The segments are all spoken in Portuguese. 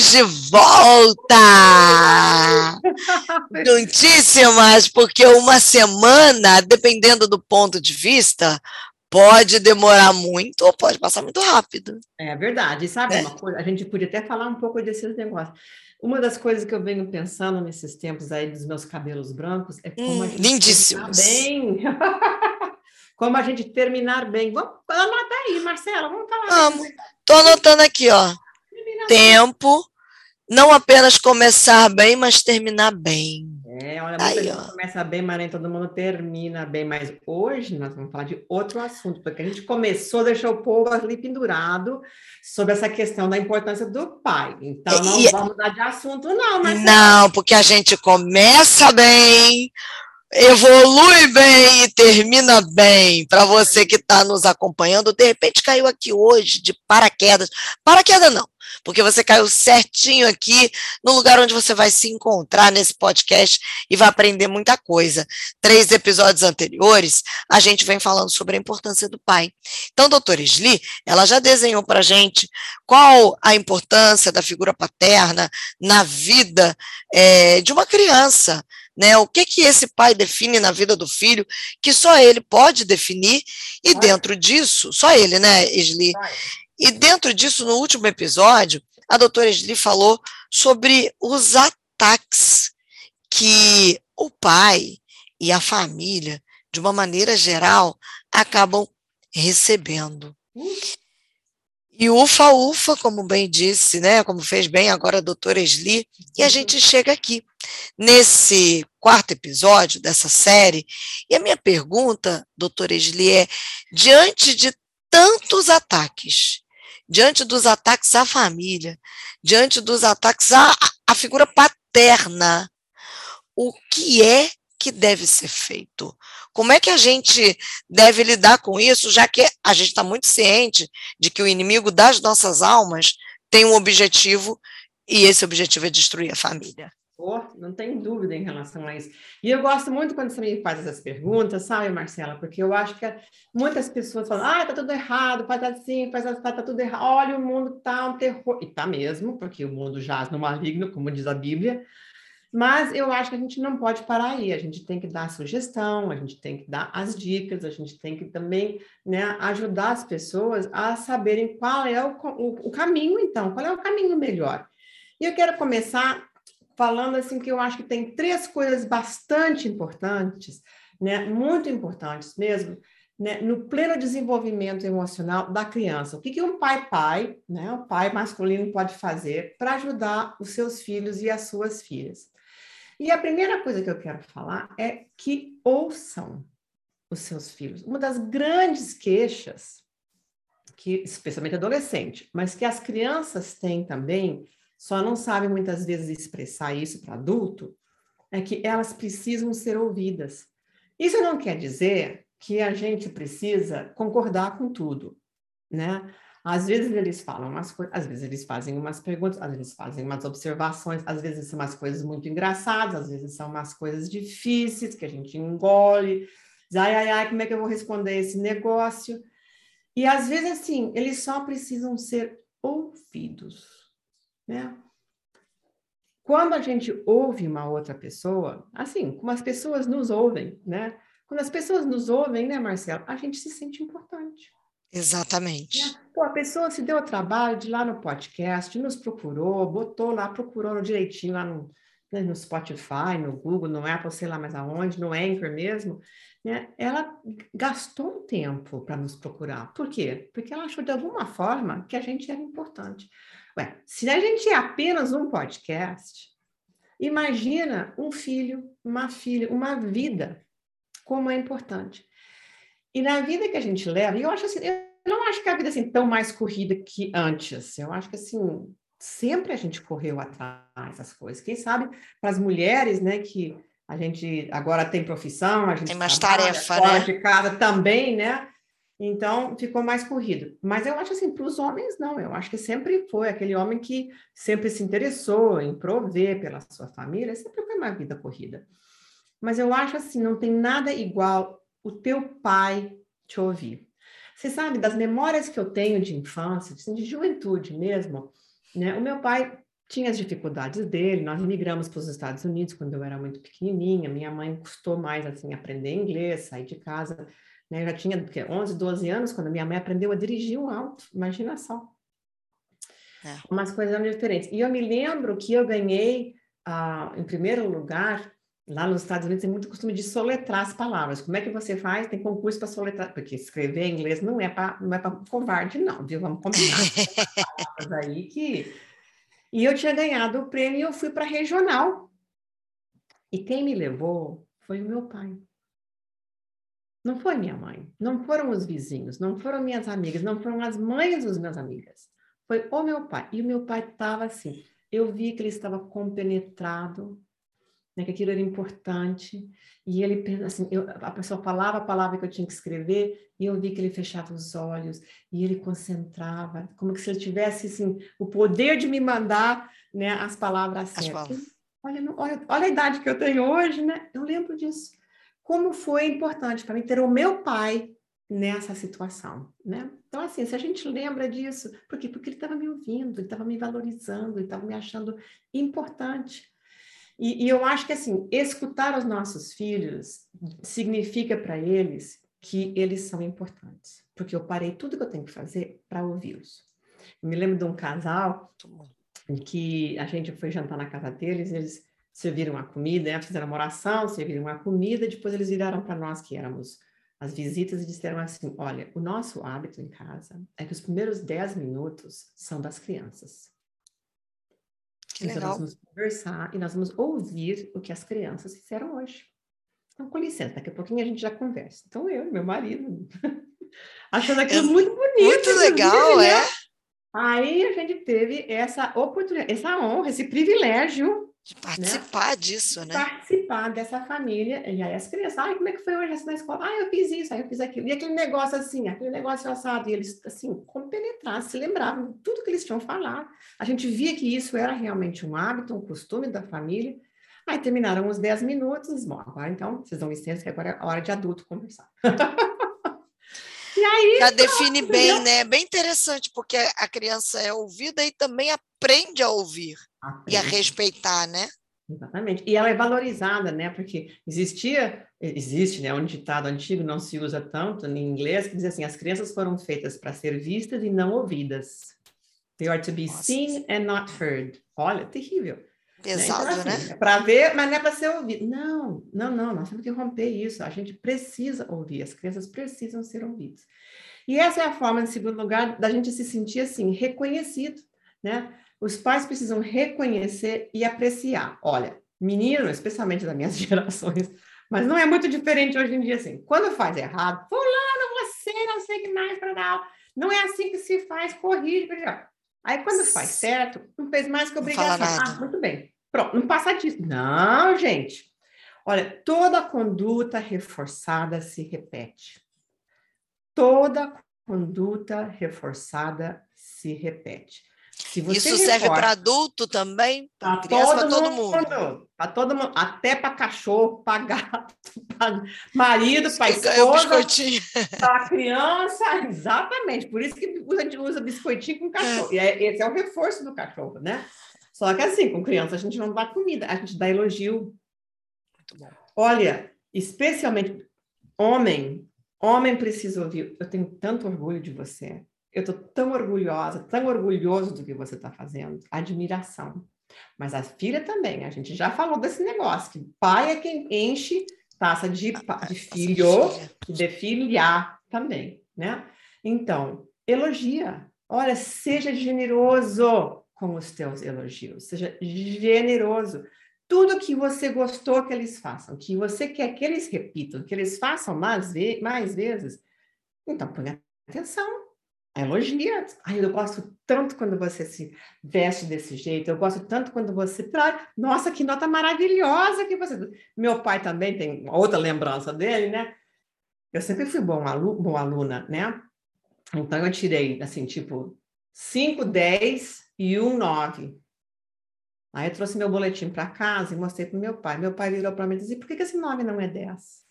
Estamos de volta! Juntíssimas, porque uma semana, dependendo do ponto de vista, pode demorar muito ou pode passar muito rápido. É verdade. Sabe é. uma coisa? A gente podia até falar um pouco desses negócios. Uma das coisas que eu venho pensando nesses tempos aí dos meus cabelos brancos é como hum, a gente lindíssimos. bem. como a gente terminar bem. Vamos anotar aí, Marcela, vamos falar. Vamos. Estou anotando aqui, ó tempo, não apenas começar bem, mas terminar bem. É, olha, muita gente começa bem, mas nem todo mundo termina bem. Mas hoje nós vamos falar de outro assunto, porque a gente começou, deixou o povo ali pendurado sobre essa questão da importância do pai. Então, não e, vamos mudar de assunto, não, mas. Não, porque a gente começa bem, evolui bem e termina bem. Para você que está nos acompanhando, de repente caiu aqui hoje de paraquedas. Paraquedas não porque você caiu certinho aqui no lugar onde você vai se encontrar nesse podcast e vai aprender muita coisa. Três episódios anteriores, a gente vem falando sobre a importância do pai. Então, doutora Sli, ela já desenhou para a gente qual a importância da figura paterna na vida é, de uma criança. Né? O que que esse pai define na vida do filho, que só ele pode definir, e dentro disso, só ele, né, Esli? E dentro disso, no último episódio, a doutora Esli falou sobre os ataques que o pai e a família, de uma maneira geral, acabam recebendo. E ufa, ufa, como bem disse, né? Como fez bem agora a doutora Esli, e a gente chega aqui, nesse quarto episódio dessa série, e a minha pergunta, doutora Esli, é: diante de tantos ataques diante dos ataques à família, diante dos ataques à, à figura paterna, o que é que deve ser feito? Como é que a gente deve lidar com isso, já que a gente está muito ciente de que o inimigo das nossas almas tem um objetivo e esse objetivo é destruir a família? Oh, não tem dúvida em relação a isso. E eu gosto muito quando você me faz essas perguntas, sabe, Marcela? Porque eu acho que muitas pessoas falam, ah, tá tudo errado, faz assim, faz assim, tá, tudo errado. Olha, o mundo tá um terror. E tá mesmo, porque o mundo jaz no maligno, como diz a Bíblia. Mas eu acho que a gente não pode parar aí. A gente tem que dar a sugestão, a gente tem que dar as dicas, a gente tem que também né, ajudar as pessoas a saberem qual é o, o, o caminho, então, qual é o caminho melhor. E eu quero começar falando assim que eu acho que tem três coisas bastante importantes, né, muito importantes mesmo, né, no pleno desenvolvimento emocional da criança. O que, que um pai-pai, né, o pai masculino pode fazer para ajudar os seus filhos e as suas filhas? E a primeira coisa que eu quero falar é que ouçam os seus filhos. Uma das grandes queixas, que especialmente adolescente, mas que as crianças têm também, só não sabem muitas vezes expressar isso para adulto, é que elas precisam ser ouvidas. Isso não quer dizer que a gente precisa concordar com tudo, né? Às vezes eles falam umas coisas, às vezes eles fazem umas perguntas, às vezes fazem umas observações, às vezes são umas coisas muito engraçadas, às vezes são umas coisas difíceis que a gente engole. Ai, ai, ai, como é que eu vou responder esse negócio? E às vezes, assim, eles só precisam ser ouvidos né? Quando a gente ouve uma outra pessoa, assim, como as pessoas nos ouvem, né? Quando as pessoas nos ouvem, né, Marcelo, a gente se sente importante. Exatamente. Né? Pô, a pessoa se deu o trabalho de ir lá no podcast, nos procurou, botou lá, procurou direitinho lá no, né, no Spotify, no Google, no Apple, sei lá mais aonde, no Anchor mesmo, né? Ela gastou um tempo para nos procurar. Por quê? Porque ela achou de alguma forma que a gente era importante. Ué, se a gente é apenas um podcast, imagina um filho, uma filha, uma vida, como é importante. E na vida que a gente leva, eu acho assim, eu não acho que a vida é assim tão mais corrida que antes. Eu acho que assim, sempre a gente correu atrás das coisas. Quem sabe para as mulheres, né, que a gente agora tem profissão, a gente tem mais tarefa, fora né? de casa também, né? Então, ficou mais corrido. Mas eu acho assim, para os homens, não. Eu acho que sempre foi aquele homem que sempre se interessou em prover pela sua família, sempre foi uma vida corrida. Mas eu acho assim, não tem nada igual o teu pai te ouvir. Você sabe, das memórias que eu tenho de infância, assim, de juventude mesmo, né? O meu pai tinha as dificuldades dele. Nós migramos para os Estados Unidos quando eu era muito pequenininha. Minha mãe custou mais assim aprender inglês, sair de casa. Né? Eu já tinha porque, 11, 12 anos quando minha mãe aprendeu a dirigir um auto. Imagina só. É. Umas coisas diferentes. E eu me lembro que eu ganhei, uh, em primeiro lugar, Lá nos Estados Unidos tem muito costume de soletrar as palavras. Como é que você faz? Tem concurso para soletrar, porque escrever em inglês não é para não é para covarde não, viu? Vamos combinar. palavras aí que e eu tinha ganhado o prêmio e eu fui para regional. E quem me levou foi o meu pai. Não foi minha mãe, não foram os vizinhos, não foram minhas amigas, não foram as mães dos meus amigas. Foi o meu pai. E o meu pai estava assim. Eu vi que ele estava compenetrado né, que aquilo era importante. E ele, assim, eu, a pessoa falava a palavra que eu tinha que escrever e eu vi que ele fechava os olhos e ele concentrava, como se ele tivesse, assim, o poder de me mandar, né, as palavras certas. Olha, olha, olha a idade que eu tenho hoje, né? Eu lembro disso. Como foi importante para mim ter o meu pai nessa situação, né? Então, assim, se a gente lembra disso, por quê? Porque ele estava me ouvindo, ele estava me valorizando, ele estava me achando importante. E, e eu acho que, assim, escutar os nossos filhos significa para eles que eles são importantes, porque eu parei tudo que eu tenho que fazer para ouvi-los. Me lembro de um casal que a gente foi jantar na casa deles, eles serviram a comida, né? fizeram uma oração, serviram a comida, depois eles viraram para nós que éramos as visitas e disseram assim: Olha, o nosso hábito em casa é que os primeiros 10 minutos são das crianças. Que então, legal. nós vamos conversar e nós vamos ouvir o que as crianças fizeram hoje. Então, com licença, daqui a pouquinho a gente já conversa. Então, eu e meu marido, achando aquilo é muito bonito. Muito legal, né? é. Aí a gente teve essa oportunidade, essa honra, esse privilégio de participar né? disso, né? Participar dessa família. E aí as crianças, ai, como é que foi hoje na escola? Ah, eu fiz isso, aí eu fiz aquilo. E aquele negócio assim, aquele negócio assado. E eles, assim, compenetraram, se lembravam de tudo que eles tinham falado. A gente via que isso era realmente um hábito, um costume da família. Aí terminaram os 10 minutos. Bom, agora então, vocês dão licença, que agora é hora de adulto conversar. E aí, Já define bem, né? Bem interessante, porque a criança é ouvida e também aprende a ouvir aprende. e a respeitar, né? Exatamente. E ela é valorizada, né? Porque existia, existe, né? Um ditado antigo, não se usa tanto em inglês, que diz assim: as crianças foram feitas para ser vistas e não ouvidas. They are to be Nossa. seen and not heard. Olha, terrível. Pesado, né? Então, assim, né? É para ver, mas não é para ser ouvido. Não, não, não, nós temos que romper isso. A gente precisa ouvir, as crianças precisam ser ouvidas. E essa é a forma, em segundo lugar, da gente se sentir assim, reconhecido, né? Os pais precisam reconhecer e apreciar. Olha, menino, especialmente das minhas gerações, mas não é muito diferente hoje em dia assim. Quando faz errado, fulano, você não sei que mais para dar. Não é assim que se faz, corrige. Aí quando faz certo, não fez mais que obrigação. Ah, muito bem. Pronto, não passa disso. Não, gente. Olha, toda conduta reforçada se repete. Toda conduta reforçada se repete. Isso serve para adulto também? Para criança, para todo mundo? Para todo mundo, até para cachorro, para gato, para marido, para esposa, para criança, exatamente. Por isso que a gente usa biscoitinho com cachorro. É. E é, esse é o reforço do cachorro, né? Só que assim, com criança a gente não dá comida, a gente dá elogio. Olha, especialmente homem, homem precisa ouvir. Eu tenho tanto orgulho de você. Eu estou tão orgulhosa, tão orgulhoso do que você está fazendo. Admiração. Mas a filha também, a gente já falou desse negócio, que pai é quem enche taça de, de filho, de filhar também, né? Então, elogia. Olha, seja generoso com os teus elogios, seja generoso. Tudo que você gostou que eles façam, que você quer que eles repitam, que eles façam mais, ve mais vezes, então põe atenção elogia. Ai, eu gosto tanto quando você se veste desse jeito, eu gosto tanto quando você traz. Nossa, que nota maravilhosa que você. Meu pai também tem outra lembrança dele, né? Eu sempre fui bom alu... boa aluna, né? Então eu tirei, assim, tipo, 5, 10 e 1, 9. Aí eu trouxe meu boletim para casa e mostrei para meu pai. Meu pai virou para mim e disse: por que, que esse 9 não é 10?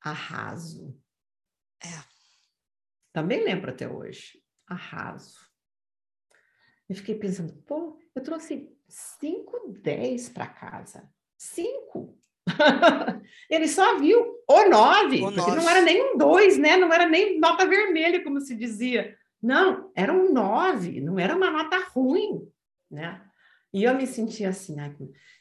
Arraso. É. Também lembro até hoje. Arraso. Eu fiquei pensando, pô, eu trouxe cinco 10 para casa. Cinco. ele só viu o nove, o porque não era nem um dois, né? Não era nem nota vermelha, como se dizia. Não, era um nove, não era uma nota ruim, né? E eu me sentia assim, né?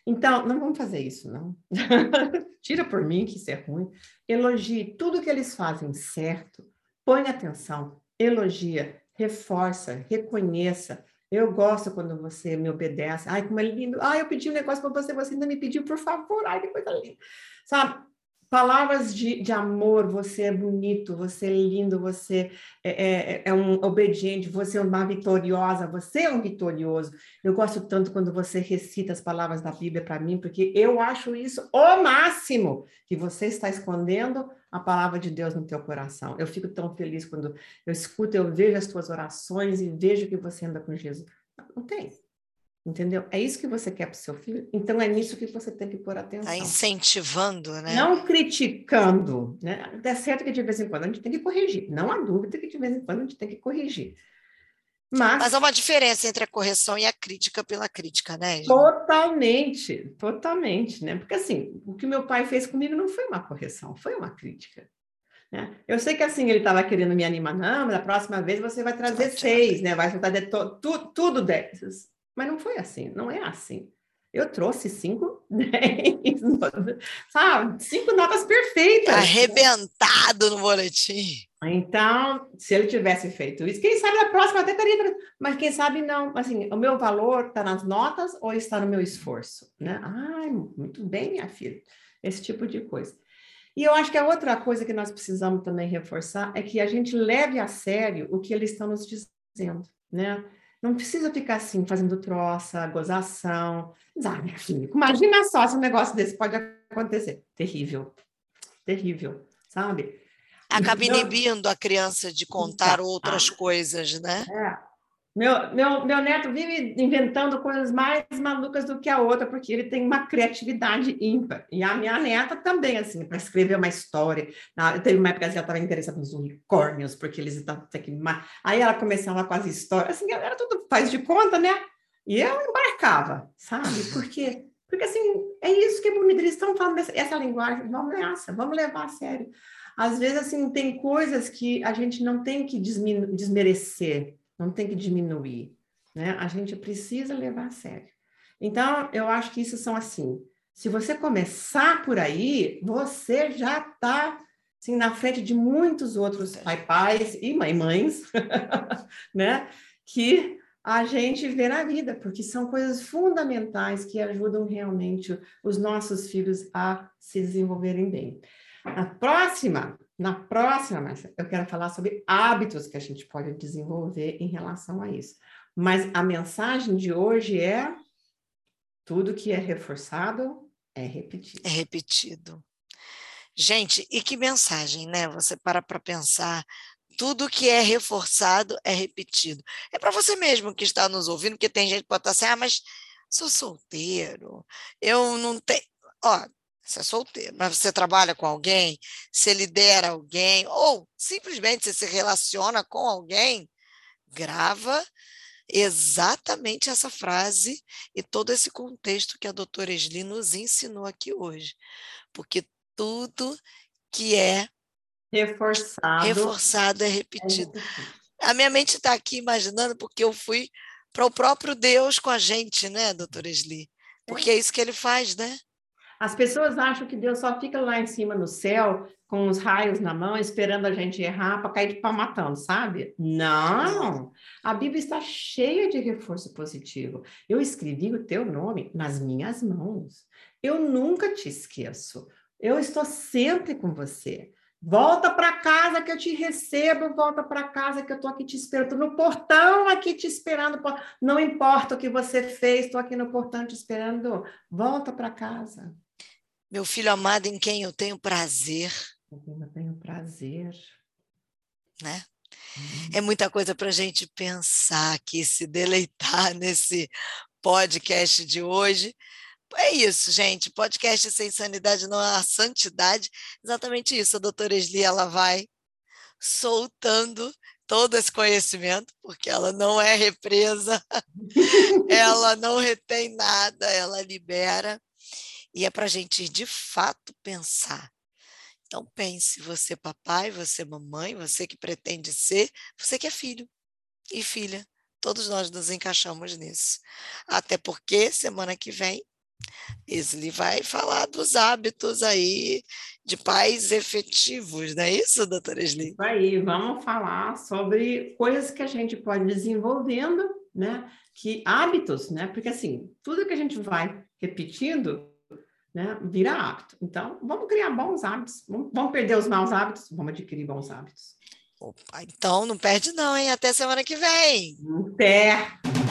então, não vamos fazer isso, não. Tira por mim que isso é ruim. Elogie tudo que eles fazem certo, põe atenção, elogia, reforça, reconheça, eu gosto quando você me obedece. Ai, como é lindo. Ai, eu pedi um negócio para você, você ainda me pediu, por favor. Ai, que coisa linda. Sabe? Palavras de, de amor, você é bonito, você é lindo, você é, é, é um obediente, você é uma vitoriosa, você é um vitorioso. Eu gosto tanto quando você recita as palavras da Bíblia para mim, porque eu acho isso o máximo, que você está escondendo a palavra de Deus no teu coração. Eu fico tão feliz quando eu escuto, eu vejo as tuas orações e vejo que você anda com Jesus. Não tem. Entendeu? É isso que você quer para o seu filho? Então é nisso que você tem que pôr atenção. Está incentivando, né? Não criticando. Né? É certo que de vez em quando a gente tem que corrigir. Não há dúvida que de vez em quando a gente tem que corrigir. Mas, Mas há uma diferença entre a correção e a crítica pela crítica, né? Totalmente, totalmente, né? Porque assim, o que meu pai fez comigo não foi uma correção, foi uma crítica. Né? Eu sei que assim ele estava querendo me animar, não, da próxima vez você vai trazer seis, né? Vai trazer tu, tudo dessas. Mas não foi assim, não é assim. Eu trouxe cinco, dez, sabe? Cinco notas perfeitas. Arrebentado no boletim. Então, se ele tivesse feito isso, quem sabe na próxima até teria, mas quem sabe não. Assim, o meu valor está nas notas ou está no meu esforço, né? Ai, muito bem, minha filha. Esse tipo de coisa. E eu acho que a outra coisa que nós precisamos também reforçar é que a gente leve a sério o que eles estão nos dizendo, né? Não precisa ficar assim, fazendo troça, gozação. Ah, minha filha, imagina só se um negócio desse pode acontecer. Terrível. Terrível, sabe? Acaba inibindo a criança de contar outras coisas, né? É. Meu, meu, meu neto vive inventando coisas mais malucas do que a outra, porque ele tem uma criatividade ímpar. E a minha neta também, assim, para escrever uma história. Teve uma época que ela estava interessada nos unicórnios, porque eles estavam. Aí ela começava com as histórias, assim, era tudo faz de conta, né? E eu embarcava, sabe? Porque, porque assim, é isso que eles estão falando, essa, essa linguagem, vamos nessa, vamos levar a sério. Às vezes, assim, tem coisas que a gente não tem que desmerecer não tem que diminuir, né? A gente precisa levar a sério. Então, eu acho que isso são assim. Se você começar por aí, você já está assim, na frente de muitos outros pai, pais e mãe, mães, né? Que a gente vê na vida, porque são coisas fundamentais que ajudam realmente os nossos filhos a se desenvolverem bem. A próxima, na próxima, Marcia, eu quero falar sobre hábitos que a gente pode desenvolver em relação a isso. Mas a mensagem de hoje é: tudo que é reforçado é repetido. É repetido. Gente, e que mensagem, né? Você para para pensar. Tudo que é reforçado é repetido. É para você mesmo que está nos ouvindo, porque tem gente que pode estar assim, ah, mas sou solteiro, eu não tenho. Ó, você é solteiro, mas você trabalha com alguém, você lidera alguém, ou simplesmente você se relaciona com alguém, grava exatamente essa frase e todo esse contexto que a doutora Esli nos ensinou aqui hoje. Porque tudo que é reforçado, reforçado é repetido. É a minha mente está aqui imaginando porque eu fui para o próprio Deus com a gente, né, doutora Esli? Porque é isso que ele faz, né? As pessoas acham que Deus só fica lá em cima no céu, com os raios na mão, esperando a gente errar para cair de pau matando, sabe? Não! A Bíblia está cheia de reforço positivo. Eu escrevi o teu nome nas minhas mãos. Eu nunca te esqueço. Eu estou sempre com você. Volta para casa que eu te recebo, volta para casa que eu estou aqui te esperando. Estou no portão aqui te esperando. Não importa o que você fez, estou aqui no portão te esperando. Volta para casa. Meu filho amado em quem eu tenho prazer. Eu tenho prazer. Né? Uhum. É muita coisa para a gente pensar aqui, se deleitar nesse podcast de hoje. É isso, gente. Podcast sem sanidade não há santidade. Exatamente isso. A doutora Esli, ela vai soltando todo esse conhecimento, porque ela não é represa, ela não retém nada, ela libera. E é para a gente de fato pensar. Então pense, você papai, você mamãe, você que pretende ser, você que é filho e filha. Todos nós nos encaixamos nisso. Até porque semana que vem Isley vai falar dos hábitos aí de pais efetivos, não é isso, doutora Isley? Isso aí, vamos falar sobre coisas que a gente pode desenvolvendo, né? Que hábitos, né? Porque assim, tudo que a gente vai repetindo, né, vira hábito. Então, vamos criar bons hábitos. Vamos, vamos perder os maus hábitos, vamos adquirir bons hábitos. Opa, então não perde não, hein? Até semana que vem. Até!